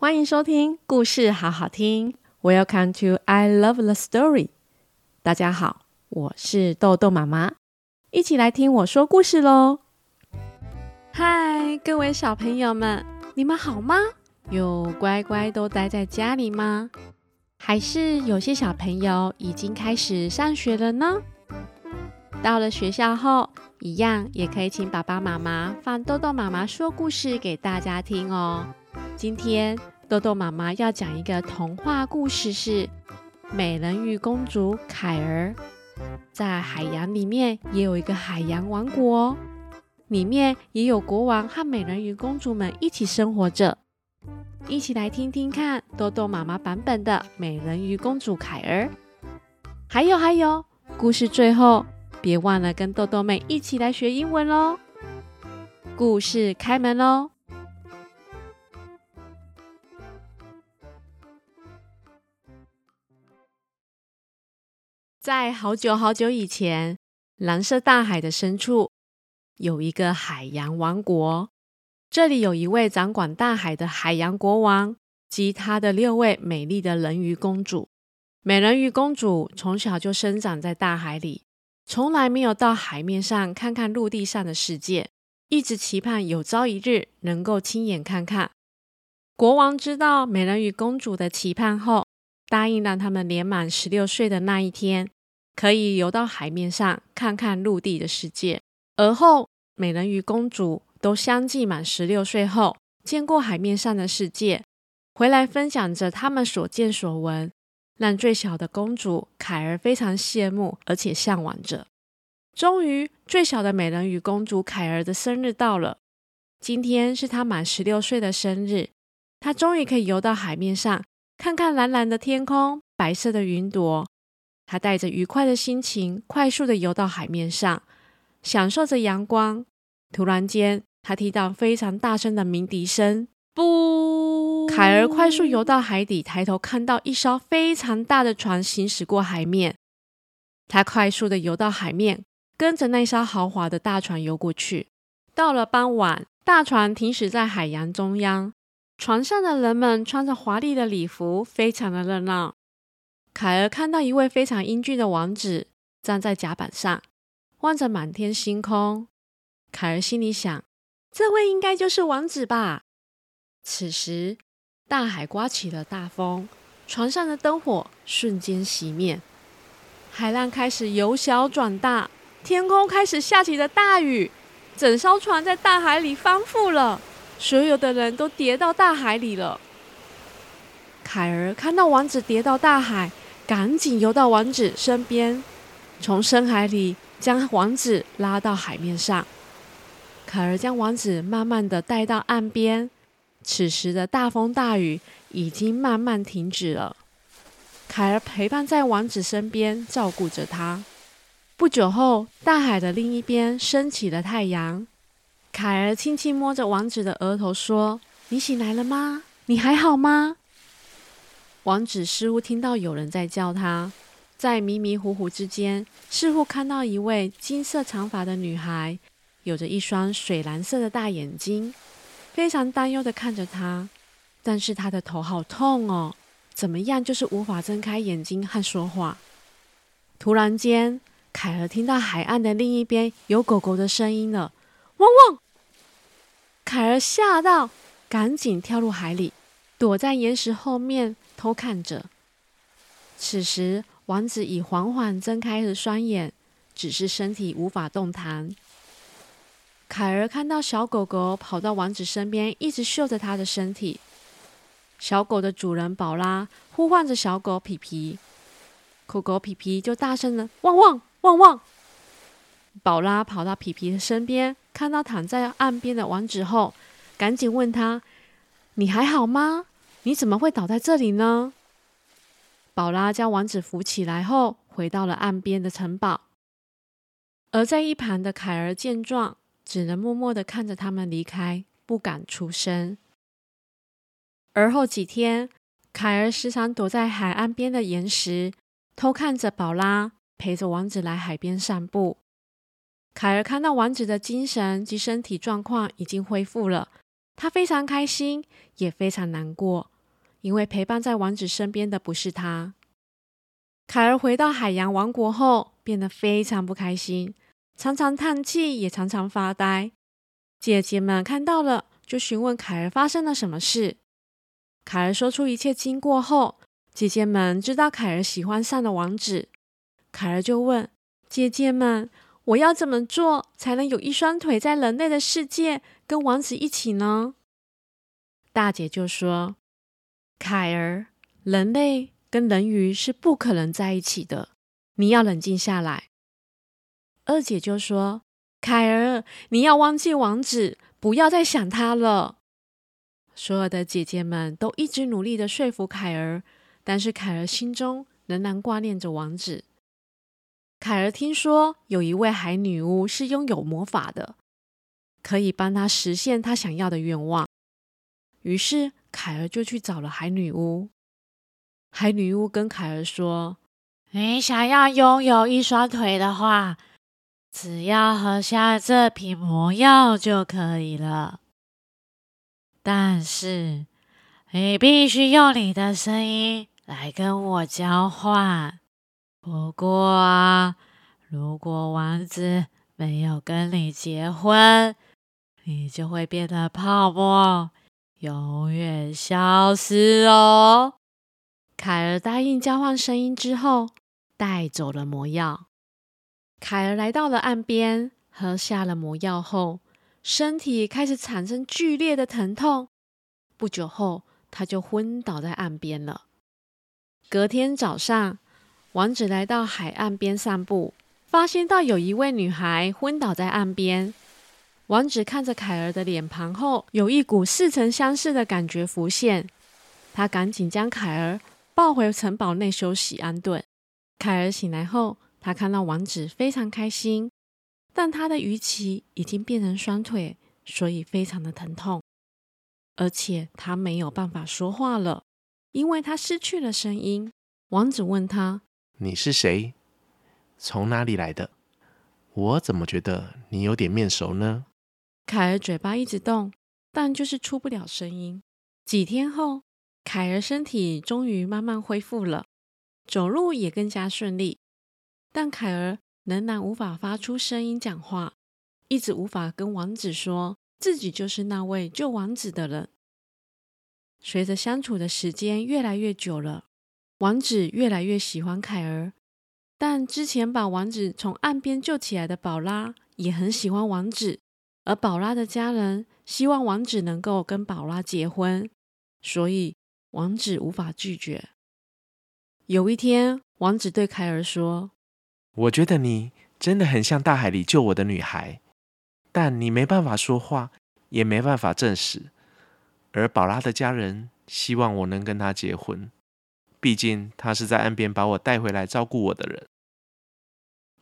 欢迎收听故事好好听。Welcome to I Love the Story。大家好，我是豆豆妈妈，一起来听我说故事喽。嗨，各位小朋友们，你们好吗？有乖乖都待在家里吗？还是有些小朋友已经开始上学了呢？到了学校后，一样也可以请爸爸妈妈放豆豆妈妈说故事给大家听哦。今天豆豆妈妈要讲一个童话故事，是美人鱼公主凯儿。在海洋里面也有一个海洋王国哦，里面也有国王和美人鱼公主们一起生活着。一起来听听看豆豆妈妈版本的美人鱼公主凯儿。还有还有，故事最后别忘了跟豆豆妹一起来学英文喽。故事开门喽！在好久好久以前，蓝色大海的深处有一个海洋王国。这里有一位掌管大海的海洋国王及他的六位美丽的人鱼公主。美人鱼公主从小就生长在大海里，从来没有到海面上看看陆地上的世界，一直期盼有朝一日能够亲眼看看。国王知道美人鱼公主的期盼后，答应让他们年满十六岁的那一天，可以游到海面上看看陆地的世界。而后，美人鱼公主都相继满十六岁后，见过海面上的世界，回来分享着他们所见所闻，让最小的公主凯儿非常羡慕，而且向往着。终于，最小的美人鱼公主凯儿的生日到了，今天是她满十六岁的生日，她终于可以游到海面上，看看蓝蓝的天空，白色的云朵。他带着愉快的心情，快速的游到海面上，享受着阳光。突然间，他听到非常大声的鸣笛声。不！凯儿快速游到海底，抬头看到一艘非常大的船行驶过海面。他快速的游到海面，跟着那艘豪华的大船游过去。到了傍晚，大船停驶在海洋中央，船上的人们穿着华丽的礼服，非常的热闹。凯儿看到一位非常英俊的王子站在甲板上，望着满天星空。凯儿心里想：这位应该就是王子吧。此时，大海刮起了大风，船上的灯火瞬间熄灭，海浪开始由小转大，天空开始下起了大雨，整艘船在大海里翻覆了，所有的人都跌到大海里了。凯儿看到王子跌到大海。赶紧游到王子身边，从深海里将王子拉到海面上。凯儿将王子慢慢地带到岸边。此时的大风大雨已经慢慢停止了。凯儿陪伴在王子身边，照顾着他。不久后，大海的另一边升起了太阳。凯儿轻轻摸着王子的额头说：“你醒来了吗？你还好吗？”王子似乎听到有人在叫他，在迷迷糊糊之间，似乎看到一位金色长发的女孩，有着一双水蓝色的大眼睛，非常担忧地看着他。但是他的头好痛哦，怎么样就是无法睁开眼睛和说话。突然间，凯儿听到海岸的另一边有狗狗的声音了，汪汪！凯儿吓到，赶紧跳入海里。躲在岩石后面偷看着。此时，王子已缓缓睁开了双眼，只是身体无法动弹。凯儿看到小狗狗跑到王子身边，一直嗅着他的身体。小狗的主人宝拉呼唤着小狗皮皮，狗狗皮皮就大声的汪汪汪汪。宝拉跑到皮皮的身边，看到躺在岸边的王子后，赶紧问他。你还好吗？你怎么会倒在这里呢？宝拉将王子扶起来后，回到了岸边的城堡。而在一旁的凯儿见状，只能默默的看着他们离开，不敢出声。而后几天，凯儿时常躲在海岸边的岩石，偷看着宝拉陪着王子来海边散步。凯儿看到王子的精神及身体状况已经恢复了。他非常开心，也非常难过，因为陪伴在王子身边的不是他。凯儿回到海洋王国后，变得非常不开心，常常叹气，也常常发呆。姐姐们看到了，就询问凯儿发生了什么事。凯儿说出一切经过后，姐姐们知道凯儿喜欢上了王子。凯儿就问姐姐们：“我要怎么做才能有一双腿在人类的世界？”跟王子一起呢？大姐就说：“凯儿，人类跟人鱼是不可能在一起的，你要冷静下来。”二姐就说：“凯儿，你要忘记王子，不要再想他了。”所有的姐姐们都一直努力的说服凯儿，但是凯儿心中仍然挂念着王子。凯儿听说有一位海女巫是拥有魔法的。可以帮他实现他想要的愿望，于是凯儿就去找了海女巫。海女巫跟凯儿说：“你想要拥有一双腿的话，只要喝下这瓶魔药就可以了。但是你必须用你的声音来跟我交换。不过啊，如果王子没有跟你结婚，”你就会变得泡沫，永远消失哦。凯儿答应交换声音之后，带走了魔药。凯儿来到了岸边，喝下了魔药后，身体开始产生剧烈的疼痛。不久后，他就昏倒在岸边了。隔天早上，王子来到海岸边散步，发现到有一位女孩昏倒在岸边。王子看着凯儿的脸庞后，有一股似曾相识的感觉浮现。他赶紧将凯儿抱回城堡内休息安顿。凯儿醒来后，他看到王子非常开心，但他的鱼鳍已经变成双腿，所以非常的疼痛，而且他没有办法说话了，因为他失去了声音。王子问他：“你是谁？从哪里来的？我怎么觉得你有点面熟呢？”凯儿嘴巴一直动，但就是出不了声音。几天后，凯儿身体终于慢慢恢复了，走路也更加顺利。但凯儿仍然无法发出声音讲话，一直无法跟王子说自己就是那位救王子的人。随着相处的时间越来越久了，王子越来越喜欢凯儿，但之前把王子从岸边救起来的宝拉也很喜欢王子。而宝拉的家人希望王子能够跟宝拉结婚，所以王子无法拒绝。有一天，王子对凯儿说：“我觉得你真的很像大海里救我的女孩，但你没办法说话，也没办法证实。而宝拉的家人希望我能跟她结婚，毕竟他是在岸边把我带回来照顾我的人。”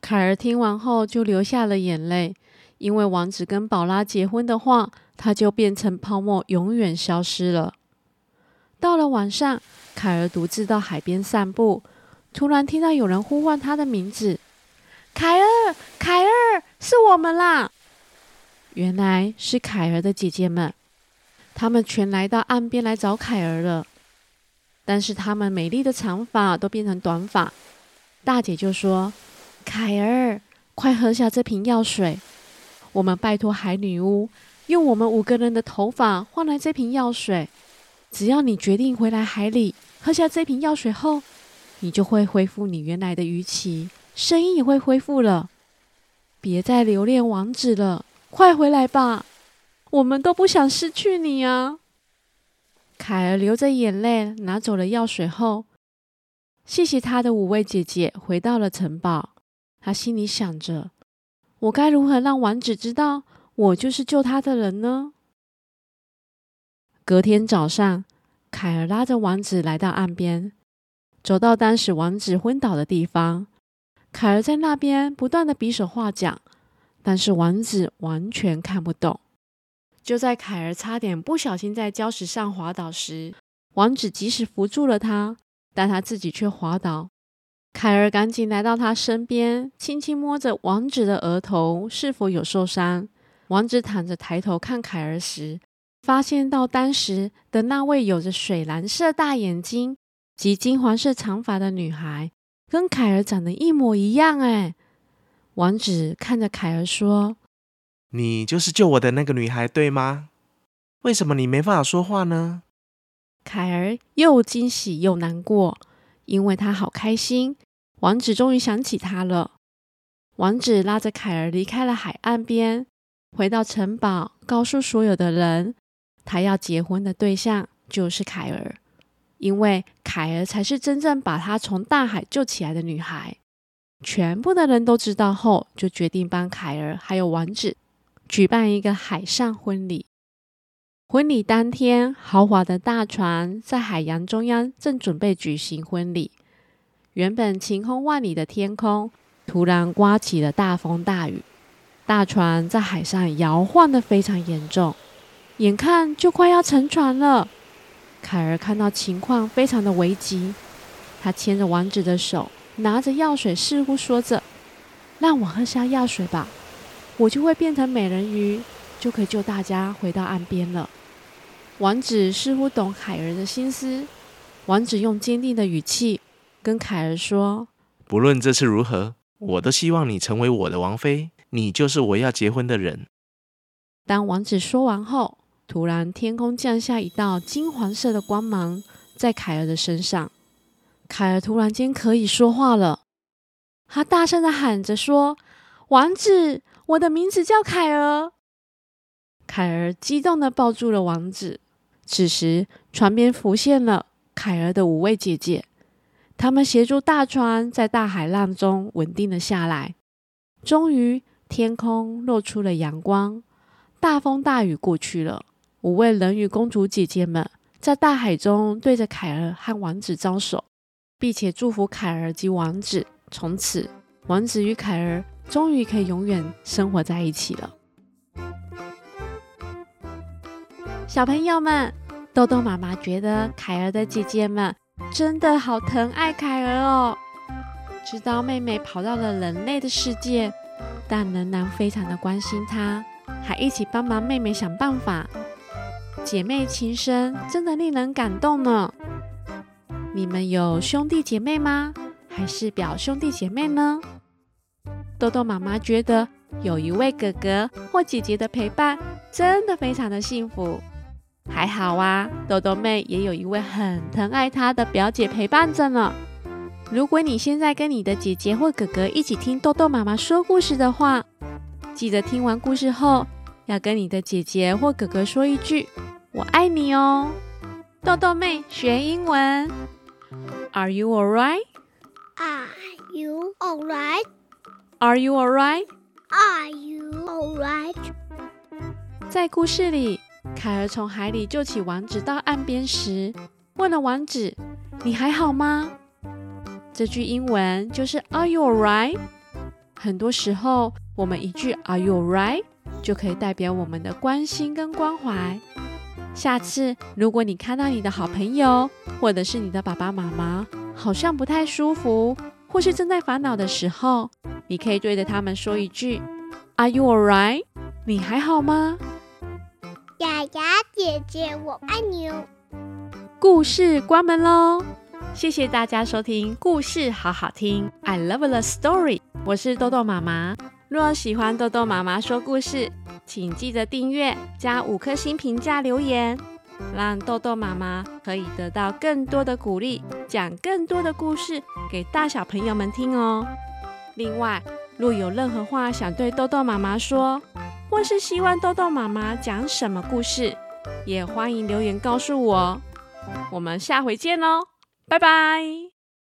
凯儿听完后就流下了眼泪。因为王子跟宝拉结婚的话，他就变成泡沫，永远消失了。到了晚上，凯儿独自到海边散步，突然听到有人呼唤他的名字：“凯儿，凯儿，是我们啦！”原来是凯儿的姐姐们，她们全来到岸边来找凯儿了。但是她们美丽的长发都变成短发。大姐就说：“凯儿，快喝下这瓶药水。”我们拜托海女巫用我们五个人的头发换来这瓶药水。只要你决定回来海里喝下这瓶药水后，你就会恢复你原来的鱼鳍，声音也会恢复了。别再留恋王子了，快回来吧！我们都不想失去你啊！凯儿流着眼泪拿走了药水后，谢谢他的五位姐姐，回到了城堡。他心里想着。我该如何让王子知道我就是救他的人呢？隔天早上，凯儿拉着王子来到岸边，走到当时王子昏倒的地方。凯儿在那边不断的比手画脚，但是王子完全看不懂。就在凯儿差点不小心在礁石上滑倒时，王子及时扶住了他，但他自己却滑倒。凯儿赶紧来到他身边，轻轻摸着王子的额头，是否有受伤？王子躺着抬头看凯儿时，发现到当时的那位有着水蓝色大眼睛及金黄色长发的女孩，跟凯儿长得一模一样。哎，王子看着凯儿说：“你就是救我的那个女孩，对吗？为什么你没办法说话呢？”凯儿又惊喜又难过，因为他好开心，王子终于想起他了。王子拉着凯儿离开了海岸边，回到城堡，告诉所有的人，他要结婚的对象就是凯儿，因为凯儿才是真正把他从大海救起来的女孩。全部的人都知道后，就决定帮凯儿还有王子举办一个海上婚礼。婚礼当天，豪华的大船在海洋中央正准备举行婚礼。原本晴空万里的天空，突然刮起了大风大雨，大船在海上摇晃的非常严重，眼看就快要沉船了。凯儿看到情况非常的危急，他牵着王子的手，拿着药水，似乎说着：“让我喝下药水吧，我就会变成美人鱼，就可以救大家回到岸边了。”王子似乎懂凯儿的心思，王子用坚定的语气跟凯儿说：“不论这次如何。”我都希望你成为我的王妃，你就是我要结婚的人。当王子说完后，突然天空降下一道金黄色的光芒，在凯儿的身上。凯儿突然间可以说话了，他大声的喊着说：“王子，我的名字叫凯儿。”凯儿激动的抱住了王子。此时，船边浮现了凯儿的五位姐姐。他们协助大船在大海浪中稳定了下来。终于，天空露出了阳光，大风大雨过去了。五位人鱼公主姐姐们在大海中对着凯儿和王子招手，并且祝福凯儿及王子。从此，王子与凯儿终于可以永远生活在一起了。小朋友们，豆豆妈妈觉得凯儿的姐姐们。真的好疼爱凯儿哦！知道妹妹跑到了人类的世界，但仍然非常的关心她，还一起帮忙妹妹想办法。姐妹情深真的令人感动呢。你们有兄弟姐妹吗？还是表兄弟姐妹呢？豆豆妈妈觉得有一位哥哥或姐姐的陪伴，真的非常的幸福。还好啊，豆豆妹也有一位很疼爱她的表姐陪伴着呢。如果你现在跟你的姐姐或哥哥一起听豆豆妈妈说故事的话，记得听完故事后要跟你的姐姐或哥哥说一句“我爱你”哦。豆豆妹学英文，Are you alright? Are you alright? Are you alright? Are you alright? 在故事里。凯儿从海里救起王子到岸边时，问了王子：“你还好吗？”这句英文就是 “Are you alright？” 很多时候，我们一句 “Are you alright？” 就可以代表我们的关心跟关怀。下次如果你看到你的好朋友，或者是你的爸爸妈妈，好像不太舒服，或是正在烦恼的时候，你可以对着他们说一句 “Are you alright？” 你还好吗？雅雅姐姐，我爱你哦！故事关门喽，谢谢大家收听故事好好听，I love the story。我是豆豆妈妈，若喜欢豆豆妈妈说故事，请记得订阅加五颗星评价留言，让豆豆妈妈可以得到更多的鼓励，讲更多的故事给大小朋友们听哦。另外，若有任何话想对豆豆妈妈说，或是希望豆豆妈妈讲什么故事，也欢迎留言告诉我。我们下回见喽，拜拜。